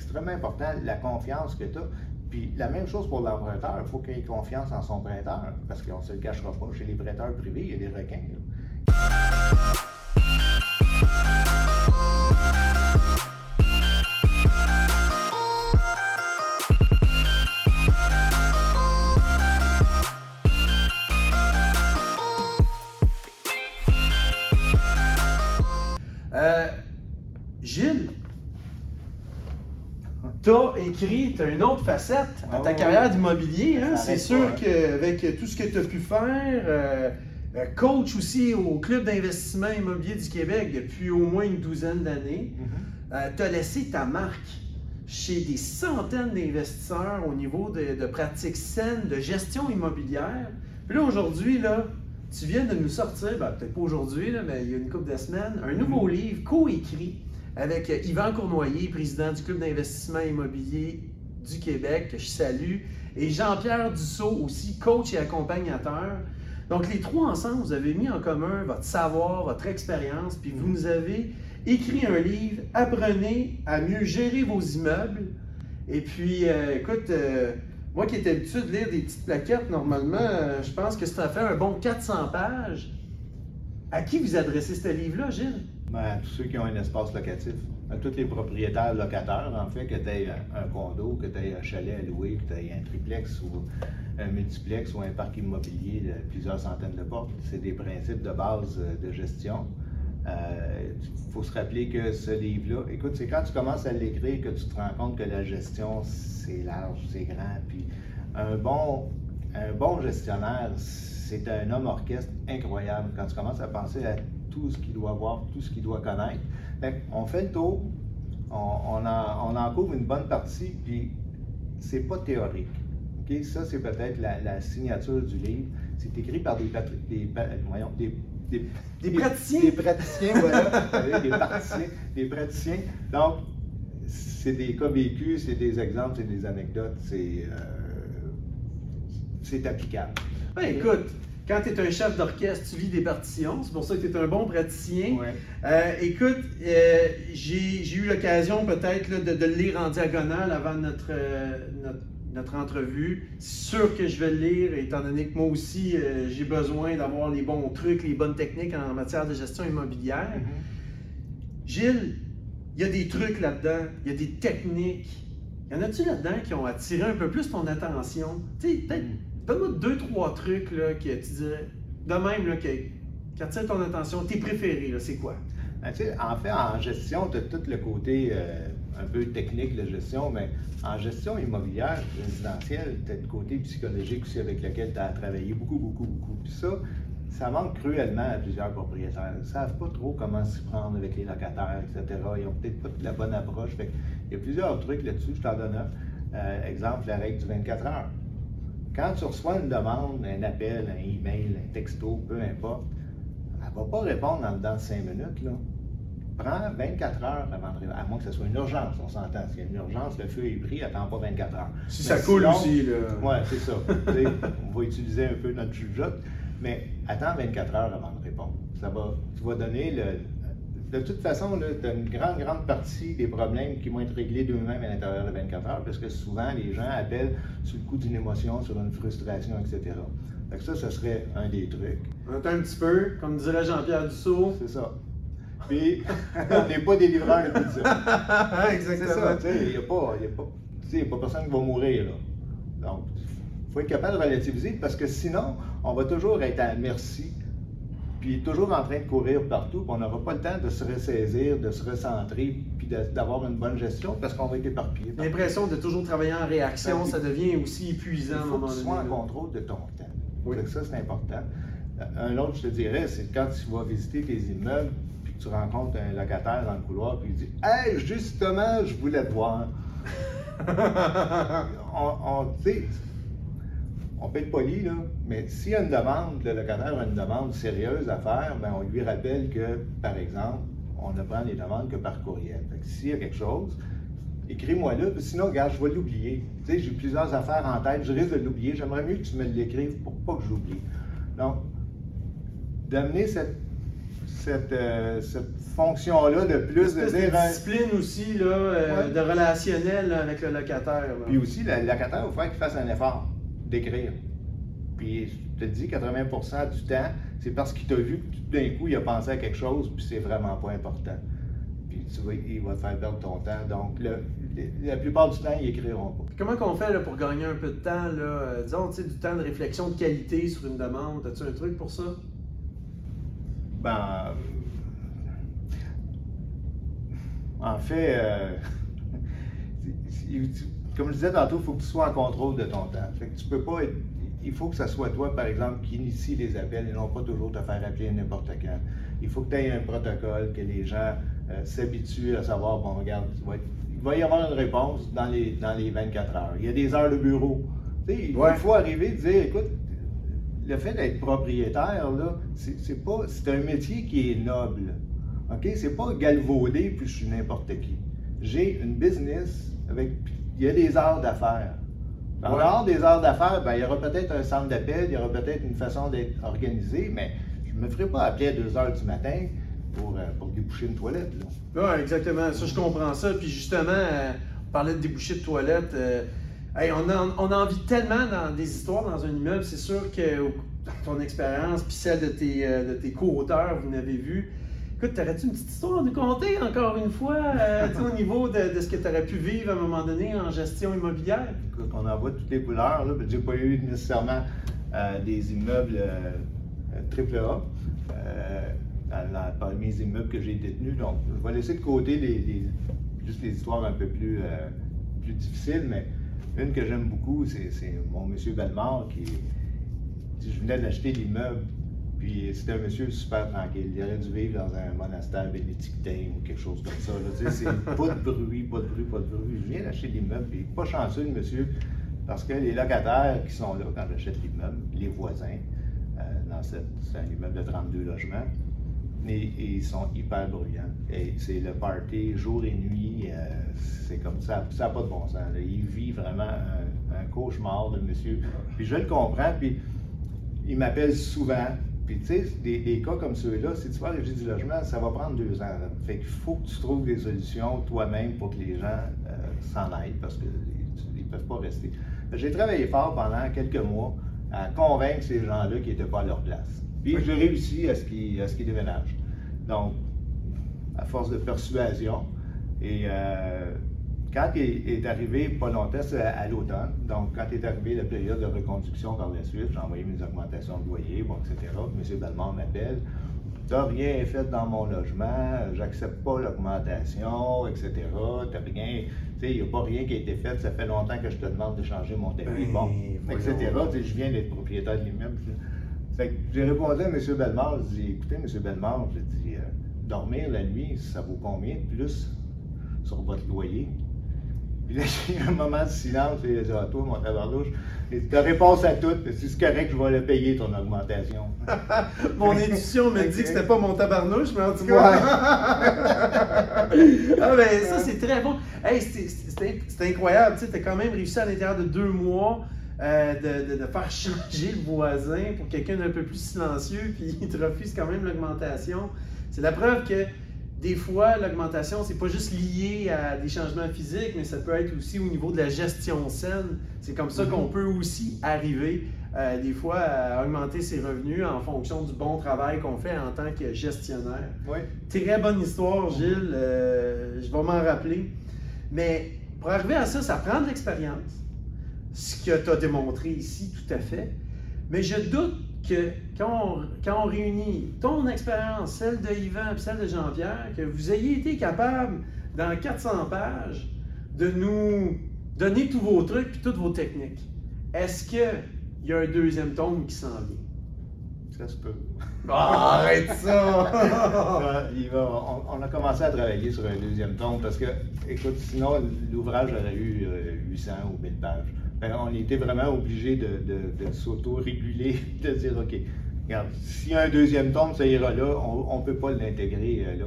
extrêmement important, la confiance que tu as. Puis la même chose pour l'emprunteur, il faut qu'il ait confiance en son prêteur, parce qu'on ne se le cachera pas. Chez les prêteurs privés, il y a des requins. Tu as écrit, tu as une autre facette à ta Ah, carrière d'immobilier. hein. C'est sûr hein. qu'avec tout ce que tu as pu faire, euh, euh, coach aussi au Club d'investissement immobilier du Québec depuis au moins une douzaine d'années, tu as laissé ta marque chez des centaines d'investisseurs au niveau de, de pratiques saines de gestion immobilière. Puis là, aujourd'hui, là, tu viens de nous sortir, ben, peut-être pas aujourd'hui, là, mais il y a une couple de semaines, un nouveau livre co-écrit avec Yvan Cournoyer, président du Club d'investissement immobilier du Québec, que je salue, et Jean-Pierre Dussault, aussi coach et accompagnateur. Donc, les trois ensemble, vous avez mis en commun votre savoir, votre expérience, puis vous nous avez écrit un livre, Apprenez à mieux gérer vos immeubles. Et puis, euh, écoute, euh, moi qui étais habitué de lire des petites plaquettes, normalement, euh, je pense que ça fait un bon 400 pages. À qui vous adressez ce livre-là, Gilles? Ben, tous ceux qui ont un espace locatif, à tous les propriétaires locataires, en fait, que tu aies un, condo, que tu aies un chalet à louer, que tu aies un triplex ou un multiplex ou un parc immobilier de plusieurs centaines de portes. C'est des principes de base euh, de gestion. Il faut se rappeler que ce livre-là, écoute, c'est quand tu commences à l'écrire que tu te rends compte que la gestion, c'est large, c'est grand. Puis un bon, un bon gestionnaire, c'est un homme orchestre incroyable. Quand tu commences à penser à tout ce qu'il doit voir, tout ce qu'il doit connaître, Fait on fait le tour, on, on, en, on en couvre une bonne partie, puis c'est pas théorique. OK? Ça, c'est peut-être la, la signature du livre. C'est écrit par des, des, voyons, des, des, Des praticiens. Des praticiens, voilà. Des praticiens. Des praticiens. Donc, c'est des cas vécus, c'est des exemples, c'est des anecdotes, c'est euh, c'est applicable. Ben, écoute, quand tu es un chef d'orchestre, tu lis des partitions. C'est pour ça que tu es un bon praticien. Ouais. Euh, écoute, euh, j'ai eu l'occasion peut-être de, de le lire en diagonale avant notre, euh, notre, notre entrevue. C'est sûr que je vais le lire, étant donné que moi aussi, euh, j'ai besoin d'avoir les bons trucs, les bonnes techniques en matière de gestion immobilière. Gilles, il y a des trucs là-dedans, il y a des techniques. Y en a-tu là-dedans qui ont attiré un peu plus ton attention? Tu sais, peut-être, donne-moi deux, trois trucs là, que tu dirais, de même, là, qui attirent ton attention. Tes préférés, c'est quoi? Ben, en fait, en gestion, tu as tout le côté euh, un peu technique de gestion, mais en gestion immobilière, résidentielle, tu as le côté psychologique aussi avec lequel tu as travaillé beaucoup, beaucoup, beaucoup. Puis ça, ça manque cruellement à plusieurs propriétaires. Ils ne savent pas trop comment s'y prendre avec les locataires, etc. Ils n'ont peut-être pas la bonne approche. Fait il y a plusieurs trucs là-dessus, je t'en donne un. Euh, exemple, la règle du 24 heures. Quand tu reçois une demande, un appel, un email, un texto, peu importe, elle ne va pas répondre en dedans de 5 minutes. Là. Prends 24 heures avant de répondre, à moins que ce soit une urgence, on s'entend. S'il y a une urgence, le feu est pris, attends pas 24 heures. Si Mais ça coule sinon- aussi, là. Oui, c'est ça. On va utiliser un peu notre jugeote, mais attends 24 heures avant de répondre. Ça va, tu vas donner le. De toute façon, tu as une grande, grande partie des problèmes qui vont être réglés d'eux-mêmes à l'intérieur de 24 heures, parce que souvent, les gens appellent sur le coup d'une émotion, sur une frustration, etc. Que ça, ce serait un des trucs. On attend un petit peu, comme dirait Jean-Pierre Dussault. C'est ça. Puis, on n'est pas des livreurs. C'est Exactement. ça, tu sais, il n'y a, pas- y a, pas- tu sais, y a pas personne qui va mourir, là. Donc, il faut être capable de relativiser parce que sinon, on va toujours être à merci, puis toujours en train de courir partout, puis on n'aura pas le temps de se ressaisir, de se recentrer, puis d'avoir une bonne gestion parce qu'on va être éparpillé. L'impression de toujours travailler en réaction, Ben, ça devient aussi Il épuisant à un faut moment que tu sois en contrôle de ton temps. Oui. Ça, c'est important. Euh, Un autre, je te dirais, c'est quand tu vas visiter tes immeubles, puis que tu rencontres un locataire dans le couloir, puis il dit Hey, justement, je voulais te voir. on, on, on peut être poli, là, mais s'il y a une demande, le locataire a une demande sérieuse à faire, ben, on lui rappelle que, par exemple, on ne prend les demandes que par courriel. Fait que s'il y a quelque chose, écris-moi là, puis sinon, regarde, je vais l'oublier. Tu sais, j'ai plusieurs affaires en tête, je risque de l'oublier. J'aimerais mieux que tu me l'écrives pour pas que je l'oublie. Donc, d'amener cette, cette, euh, cette fonction-là de plus de dire. discipline aussi, là, euh, de relationnel avec le locataire. Puis aussi, le locataire, il faut qu'il fasse un effort d'écrire. Puis je te dis, 80% du temps, c'est parce qu'il t'a vu que tout d'un coup, il a pensé à quelque chose, puis c'est vraiment pas important. Puis tu vois, il va te faire perdre ton temps. Donc, la plupart du temps, ils n'écriront pas. Comment qu'on fait là, pour gagner un peu de temps, là, euh, disons, du temps de réflexion de qualité sur une demande? As-tu un truc pour ça? Ben, en fait, euh, comme je disais tantôt, il faut que tu sois en contrôle de ton temps. Fait que tu peux pas être, il faut que ce soit toi, par exemple, qui initie les appels et non pas toujours te faire appeler n'importe quand. Il faut que tu aies un protocole, que les gens euh, s'habituent à savoir, bon, regarde, il va y avoir une réponse dans les, dans les 24 heures. Il y a des heures de bureau. il faut arriver et dire, écoute, le fait d'être propriétaire, là, c'est pas. C'est un métier qui est noble. OK? C'est pas galvaudé puis je suis n'importe qui. J'ai une business avec. Il y a des heures d'affaires. En dehors des heures d'affaires, ben, il y aura peut-être un centre d'appel, il y aura peut-être une façon d'être organisé, mais je ne me ferai pas appeler à 2 heures du matin pour, euh, pour déboucher une toilette. Oui, exactement. Ça, je comprends ça. Puis justement, euh, on parlait de déboucher de toilette. Euh, on, a, on, a, envie tellement dans des histoires dans un immeuble. C'est sûr que dans ton expérience, puis celle de tes, de tes co-auteurs, vous n'avez vu. Écoute, t'aurais-tu une petite histoire à nous conter encore une fois au niveau de, de ce que tu aurais pu vivre à un moment donné en gestion immobilière? Écoute, on en voit toutes les couleurs. Je n'ai pas eu nécessairement des immeubles triple A dans, mes immeubles que j'ai détenus. Donc, je vais laisser de côté les, juste les histoires un peu plus, euh, plus difficiles, mais une que j'aime beaucoup, c'est mon monsieur Bellemare qui. Je venais d'acheter l'immeuble, puis c'était un monsieur super tranquille. Il aurait dû vivre dans un monastère bénédictin ou quelque chose comme ça. C'est pas de bruit, pas de bruit, pas de bruit. Je viens d'acheter l'immeuble, puis pas chanceux, le monsieur, parce que les locataires qui sont là quand j'achète l'immeuble, les voisins, euh, dans c'est un immeuble de 32 logements, et, ils sont hyper bruyants. Et c'est le party jour et nuit. Euh, c'est comme ça. Ça n'a pas de bon sens. Il vit vraiment un, cauchemar de monsieur. Puis je le comprends. Puis il m'appelle souvent. Puis tu sais, des, cas comme ceux-là, si tu vas à du logement, ça va prendre deux ans. Fait qu'il faut que tu trouves des solutions toi-même pour que les gens euh, s'en aillent parce qu'ils ne peuvent pas rester. J'ai travaillé fort pendant quelques mois à convaincre ces gens-là qui n'étaient pas à leur place. Puis j'ai réussi à ce qu'il déménage. Donc, à force de persuasion. Et euh, quand il est arrivé, pas longtemps, c'est à, l'automne, donc quand est arrivé la période de reconduction par la suite, j'ai envoyé mes augmentations de loyer, bon, etc. M. Belmont m'appelle. Tu n'as rien fait dans mon logement, j'accepte pas l'augmentation, etc. Tu rien, tu sais, il n'y a pas rien qui a été fait, ça fait longtemps que je te demande de changer mon tapis, ben, bon, etc. je viens d'être propriétaire de l'immeuble j'ai répondu à M. Bellemare, j'ai dit écoutez, M. Bellemare, j'ai dit euh, dormir la nuit, ça vaut combien de plus sur votre loyer? Puis là, j'ai eu un moment de silence, et il a dit à toi, mon tabarnouche, ta réponse à tout, c'est correct, je vais le payer ton augmentation. mon intuition me dit que c'était pas mon tabarnouche, mais en tout cas. ah, ben ça, c'est très bon. Hey, c'est incroyable, tu sais, t'as quand même réussi à l'intérieur de deux mois euh, de, de, faire changer le voisin pour quelqu'un d'un peu plus silencieux, puis il te refuse quand même l'augmentation. C'est la preuve que des fois, l'augmentation, c'est pas juste lié à des changements physiques, mais ça peut être aussi au niveau de la gestion saine. C'est comme ça qu'on mhm. peut aussi arriver, euh, des fois, à augmenter ses revenus en fonction du bon travail qu'on fait en tant que gestionnaire. Oui. Très bonne histoire, Gilles. Euh, je vais m'en rappeler. Mais pour arriver à ça, ça prend de l'expérience ce que tu as démontré ici, tout à fait. Mais je doute que quand on, réunit ton expérience, celle de Yvan et celle de Jean-Pierre, que vous ayez été capable, dans 400 pages, de nous donner tous vos trucs et toutes vos techniques. Est-ce qu'il y a un deuxième tome qui s'en vient? Ça se peut. Arrête ça! on, a commencé à travailler sur un deuxième tome parce que, écoute, sinon l'ouvrage aurait eu 800 euh, ou 1000 pages. Ben, on était vraiment obligé de, de, s'auto-réguler, de dire, OK, regarde, s'il y a un deuxième tome, ça ira là, on ne peut pas l'intégrer euh, là.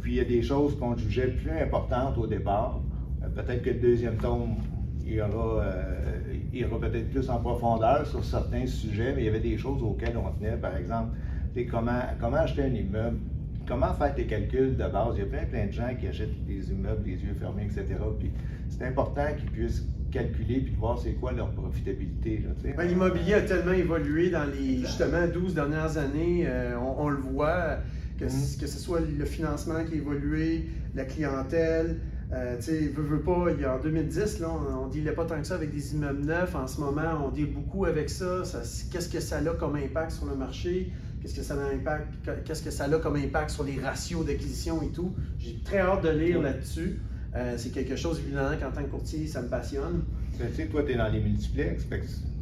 Puis il y a des choses qu'on jugeait plus importantes au départ. Euh, peut-être que le deuxième tome ira, euh, ira peut-être plus en profondeur sur certains sujets, mais il y avait des choses auxquelles on tenait. Par exemple, comment, comment acheter un immeuble, comment faire tes calculs de base? Il y a plein, plein de gens qui achètent des immeubles, des yeux fermés, etc. Puis c'est important qu'ils puissent calculer puis voir c'est quoi leur profitabilité. Ben, l'immobilier a tellement évolué dans les justement 12 dernières années. Euh, on, le voit, que, mm-hmm. que ce soit le financement qui a évolué, la clientèle. Euh, tu sais, veut, veut pas, il y a, en 2010, là, on ne dealait pas tant que ça avec des immeubles neufs. En ce moment, on deal beaucoup avec ça. Qu'est-ce que ça a comme impact sur le marché? Qu'est-ce que ça a impact, qu'est-ce que ça a comme impact sur les ratios d'acquisition et tout? J'ai très hâte de lire là-dessus. Euh, c'est quelque chose, évidemment, qu'en tant que courtier, ça me passionne. Tu sais, toi, tu es dans les multiplex.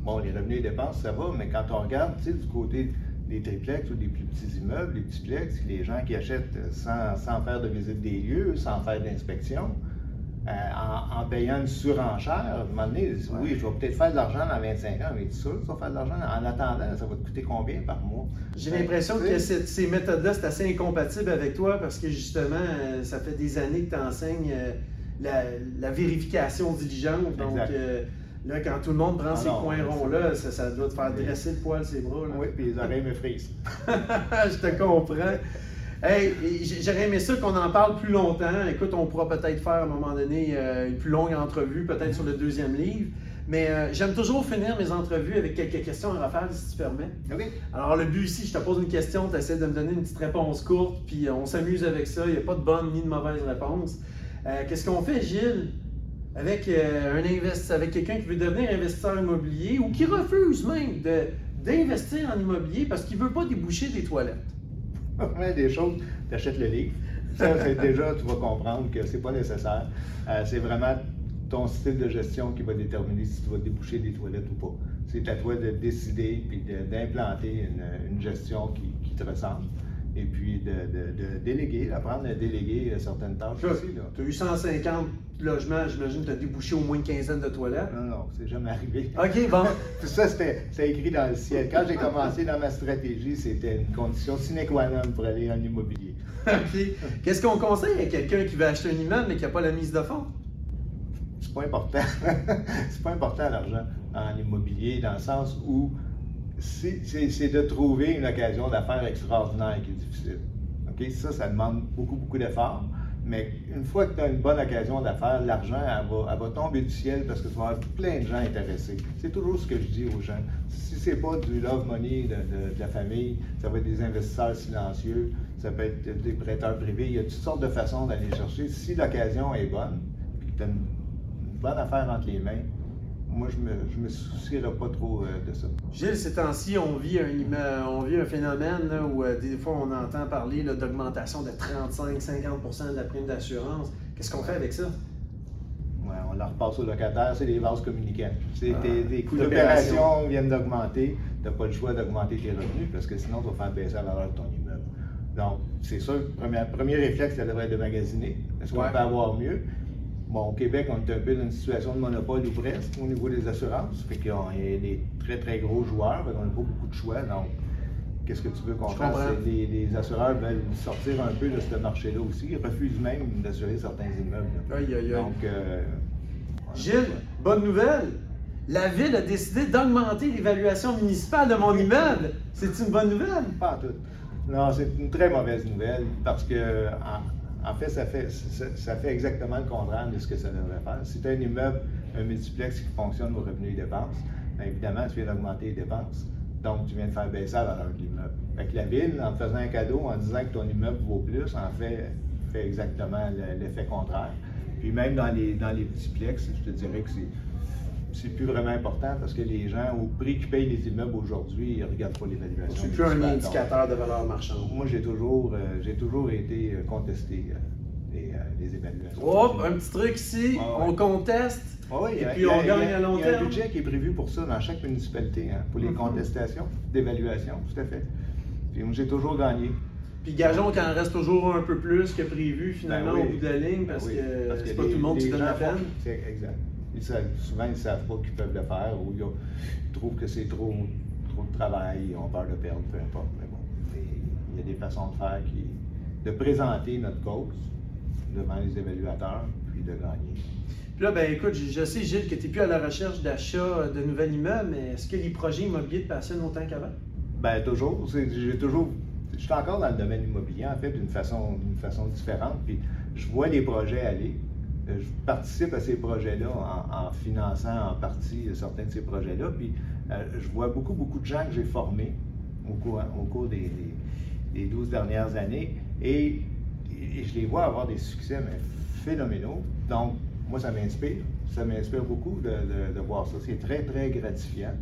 bon, les revenus et dépenses, ça va, mais quand on regarde, tu sais, du côté des triplex ou des plus petits immeubles, les multiplex, les gens qui achètent sans, sans faire de visite des lieux, sans faire d'inspection, euh, en, payant une surenchère, à un moment donné, oui, je vais peut-être faire de l'argent dans 25 ans, mais tu sûr que tu vas faire de l'argent en attendant, ça va te coûter combien par mois? J'ai l'impression que ces méthodes-là, c'est assez incompatible avec toi parce que justement, euh, ça fait des années que tu enseignes euh, la, vérification diligente. Donc, là, quand tout le monde prend ah ces coins ronds-là, ça, doit te faire dresser le poil, ses bras. Oui, puis les oreilles me frisent. je te comprends. Hey, j'aurais aimé ça qu'on en parle plus longtemps. Écoute, on pourra peut-être faire à un moment donné euh, une plus longue entrevue, peut-être sur le deuxième livre. Mais euh, j'aime toujours finir mes entrevues avec quelques questions à refaire, si tu permets. Oui. Alors, le but ici, je te pose une question, tu essaies de me donner une petite réponse courte, puis euh, on s'amuse avec ça. Il n'y a pas de bonne ni de mauvaise réponse. Qu'est-ce qu'on fait, Gilles, avec, un avec quelqu'un qui veut devenir investisseur immobilier ou qui refuse même d'investir en immobilier parce qu'il ne veut pas déboucher des toilettes? des choses, tu achètes le livre. Ça, c'est déjà, tu vas comprendre que c'est pas nécessaire. Euh, c'est vraiment ton style de gestion qui va déterminer si tu vas déboucher des toilettes ou pas. C'est à toi de décider puis d'implanter une, gestion qui, te ressemble. Et puis de, déléguer, d'apprendre à déléguer certaines tâches aussi. Tu as eu 150 logements, j'imagine que tu as débouché au moins une quinzaine de toilettes. Non, non, c'est jamais arrivé. OK, bon. Tout ça, c'était écrit dans le ciel. Quand j'ai commencé dans ma stratégie, c'était une condition sine qua non pour aller en immobilier. OK. Qu'est-ce qu'on conseille à quelqu'un qui veut acheter un immeuble mais qui n'a pas la mise de fonds? C'est pas important. c'est pas important l'argent en immobilier, dans le sens où c'est de trouver une occasion d'affaires extraordinaire qui est difficile. OK? Ça, ça demande beaucoup, beaucoup d'efforts. Mais une fois que tu as une bonne occasion d'affaires, l'argent, elle va, tomber du ciel parce que tu vas avoir plein de gens intéressés. C'est toujours ce que je dis aux gens. Si c'est pas du love money de, la famille, ça va être des investisseurs silencieux, ça peut être des prêteurs privés. Il y a toutes sortes de façons d'aller chercher. Si l'occasion est bonne, puis que tu as une bonne affaire entre les mains, moi, je me, me soucierai pas trop euh, de ça. Gilles, ces temps-ci, on, vit un, on vit un phénomène où euh, des fois on entend parler d'augmentation de 35-50% de la prime d'assurance. Qu'est-ce qu'on fait avec ça? Ouais, on la repasse aux locataires, c'est des vases communicants. Ah, tes, coûts d'opération viennent d'augmenter, tu n'as pas le choix d'augmenter tes revenus parce que sinon, tu vas faire baisser la valeur de ton immeuble. Donc, c'est sûr, premier, premier réflexe, ça devrait être de magasiner. Est-ce qu'on peut avoir mieux? Bon, au Québec, on est un peu dans une situation de monopole ou presque au niveau des assurances. Fait qu'il y a des très, très gros joueurs. on n'a pas beaucoup de choix. Donc, qu'est-ce que tu veux qu'on fasse? Les, les, assureurs veulent sortir un peu de ce marché-là aussi. Ils refusent même d'assurer certains immeubles. Aïe, aïe, aïe. Donc, euh, Gilles, bonne nouvelle! La ville a décidé d'augmenter l'évaluation municipale de mon immeuble. C'est une bonne nouvelle? Pas tout. Non, c'est une très mauvaise nouvelle parce que en ça fait, ça, fait exactement le contraire de ce que ça devrait faire. Si tu as un immeuble, un multiplex qui fonctionne au revenu et dépenses, bien évidemment, tu viens d'augmenter les dépenses. Donc, tu viens de faire baisser la valeur de l'immeuble. Fait la ville, en te faisant un cadeau, en disant que ton immeuble vaut plus, en fait, fait exactement l'effet contraire. Puis même dans les, dans les multiplex, je te dirais que c'est c'est plus vraiment important parce que les gens, au prix qu'ils payent les immeubles aujourd'hui, ils ne regardent pas l'évaluation. C'est plus un indicateur de valeur marchande. Moi, j'ai toujours, euh, j'ai toujours été euh, contesté euh, les, évaluations. Oh, un petit truc ici, on conteste. oui, et puis on gagne à long terme. Il y a un budget qui est prévu pour ça dans chaque municipalité, hein, pour les mm-hmm. contestations d'évaluation, tout à fait. Puis moi, j'ai toujours gagné. Puis gageons qu'il en reste toujours un peu plus que prévu finalement ben au bout de la ligne parce que c'est pas tout le monde qui donne la peine. Souvent, ils ne savent pas qu'ils peuvent le faire ou ils, trouvent que c'est trop, trop de travail, ils ont peur de perdre, peu importe. Mais bon, il y a des façons de faire qui. de présenter notre cause devant les évaluateurs, puis de gagner. Puis là, ben écoute, je, sais, Gilles, que tu n'es plus à la recherche d'achat de nouvel immeuble, mais est-ce que les projets immobiliers te passionnent autant qu'avant? Ben, toujours. J'ai toujours. Je suis encore dans le domaine immobilier, en fait, d'une façon, d'une façon différente. Puis je vois les projets aller. Euh, je participe à ces projets-là en, finançant en partie certains de ces projets-là. Puis euh, je vois beaucoup, beaucoup de gens que j'ai formés au cours, des, des, 12 dernières années et, je les vois avoir des succès mais phénoménaux. Donc, moi, ça m'inspire. Ça m'inspire beaucoup de, de, voir ça. C'est très, très gratifiant.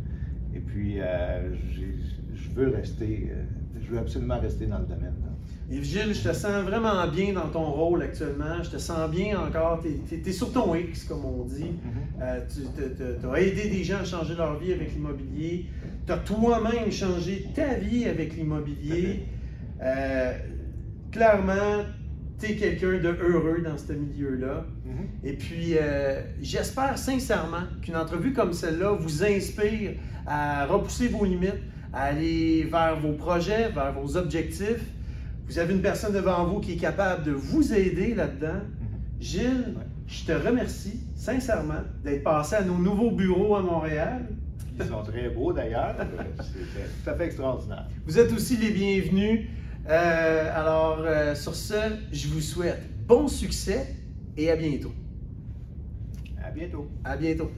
Et puis, euh, je veux rester, je veux absolument rester dans le domaine. Et Gilles, je te sens vraiment bien dans ton rôle actuellement. Je te sens bien encore. Tu es, sur ton X, comme on dit. Mm-hmm. Euh, tu as aidé des gens à changer leur vie avec l'immobilier. Tu as toi-même changé ta vie avec l'immobilier. Euh, clairement, tu es quelqu'un de heureux dans ce milieu-là. Mm-hmm. Et puis, euh, j'espère sincèrement qu'une entrevue comme celle-là vous inspire à repousser vos limites, à aller vers vos projets, vers vos objectifs vous avez une personne devant vous qui est capable de vous aider là-dedans. Mhm. Gilles, je te remercie sincèrement d'être passé à nos nouveaux bureaux à Montréal. Ils sont très beaux d'ailleurs. C'est tout à fait extraordinaire. Vous êtes aussi les bienvenus. Euh, alors, euh, sur ce, je vous souhaite bon succès et à bientôt. À bientôt. À bientôt.